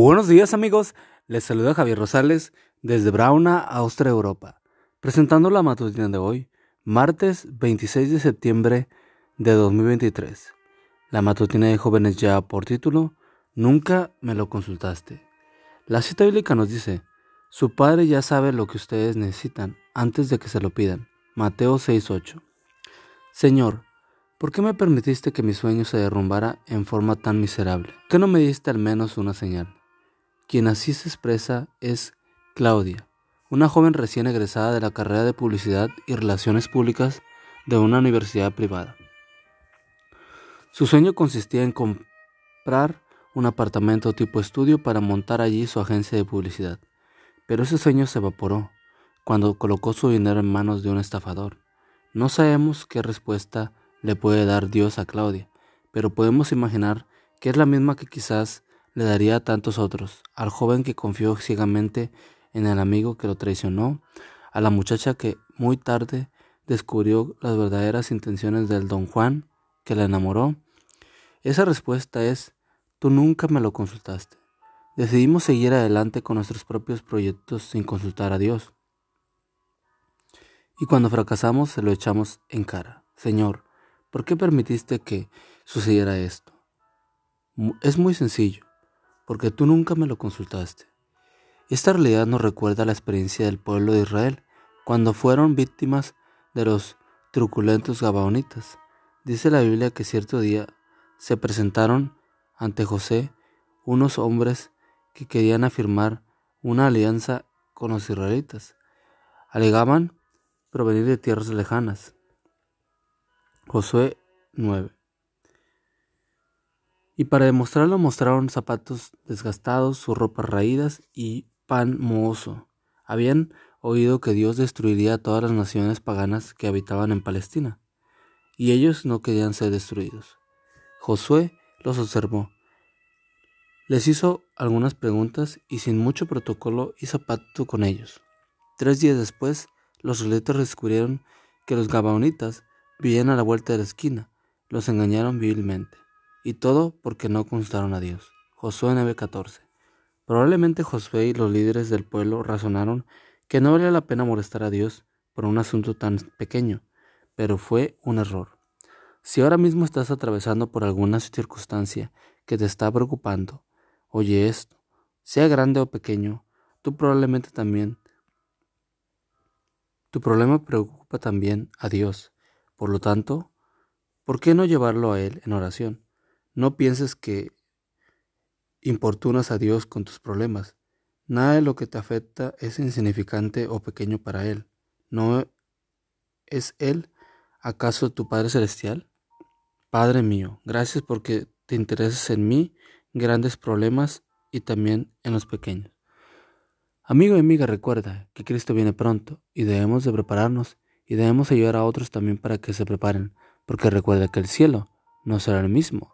buenos días amigos, les saluda Javier Rosales desde Brauna, Austria, Europa, presentando la matutina de hoy, martes 26 de septiembre de 2023. La matutina de jóvenes ya por título, Nunca me lo consultaste. La cita bíblica nos dice, su padre ya sabe lo que ustedes necesitan antes de que se lo pidan. Mateo 6:8. Señor, ¿por qué me permitiste que mi sueño se derrumbara en forma tan miserable? ¿Por qué no me diste al menos una señal? Quien así se expresa es Claudia, una joven recién egresada de la carrera de Publicidad y Relaciones Públicas de una universidad privada. Su sueño consistía en comprar un apartamento tipo estudio para montar allí su agencia de publicidad, pero ese sueño se evaporó cuando colocó su dinero en manos de un estafador. No sabemos qué respuesta le puede dar Dios a Claudia, pero podemos imaginar que es la misma que quizás le daría a tantos otros, al joven que confió ciegamente en el amigo que lo traicionó, a la muchacha que muy tarde descubrió las verdaderas intenciones del don Juan que la enamoró? Esa respuesta es, tú nunca me lo consultaste. Decidimos seguir adelante con nuestros propios proyectos sin consultar a Dios. Y cuando fracasamos se lo echamos en cara. Señor, ¿por qué permitiste que sucediera esto? Es muy sencillo porque tú nunca me lo consultaste. Esta realidad nos recuerda la experiencia del pueblo de Israel cuando fueron víctimas de los truculentos gabaonitas. Dice la Biblia que cierto día se presentaron ante José unos hombres que querían afirmar una alianza con los israelitas. Alegaban provenir de tierras lejanas. Josué 9. Y para demostrarlo mostraron zapatos desgastados, sus ropas raídas y pan mohoso. Habían oído que Dios destruiría a todas las naciones paganas que habitaban en Palestina, y ellos no querían ser destruidos. Josué los observó. Les hizo algunas preguntas y sin mucho protocolo hizo pacto con ellos. Tres días después, los israelitas descubrieron que los gabaonitas vivían a la vuelta de la esquina. Los engañaron vilmente. Y todo porque no consultaron a Dios. Josué 9:14. Probablemente Josué y los líderes del pueblo razonaron que no valía la pena molestar a Dios por un asunto tan pequeño, pero fue un error. Si ahora mismo estás atravesando por alguna circunstancia que te está preocupando, oye esto, sea grande o pequeño, tú probablemente también, tu problema preocupa también a Dios. Por lo tanto, ¿por qué no llevarlo a Él en oración? No pienses que importunas a Dios con tus problemas. Nada de lo que te afecta es insignificante o pequeño para Él. ¿No es Él acaso tu Padre Celestial? Padre mío, gracias porque te interesas en mí, grandes problemas y también en los pequeños. Amigo y amiga, recuerda que Cristo viene pronto y debemos de prepararnos y debemos ayudar a otros también para que se preparen, porque recuerda que el cielo no será el mismo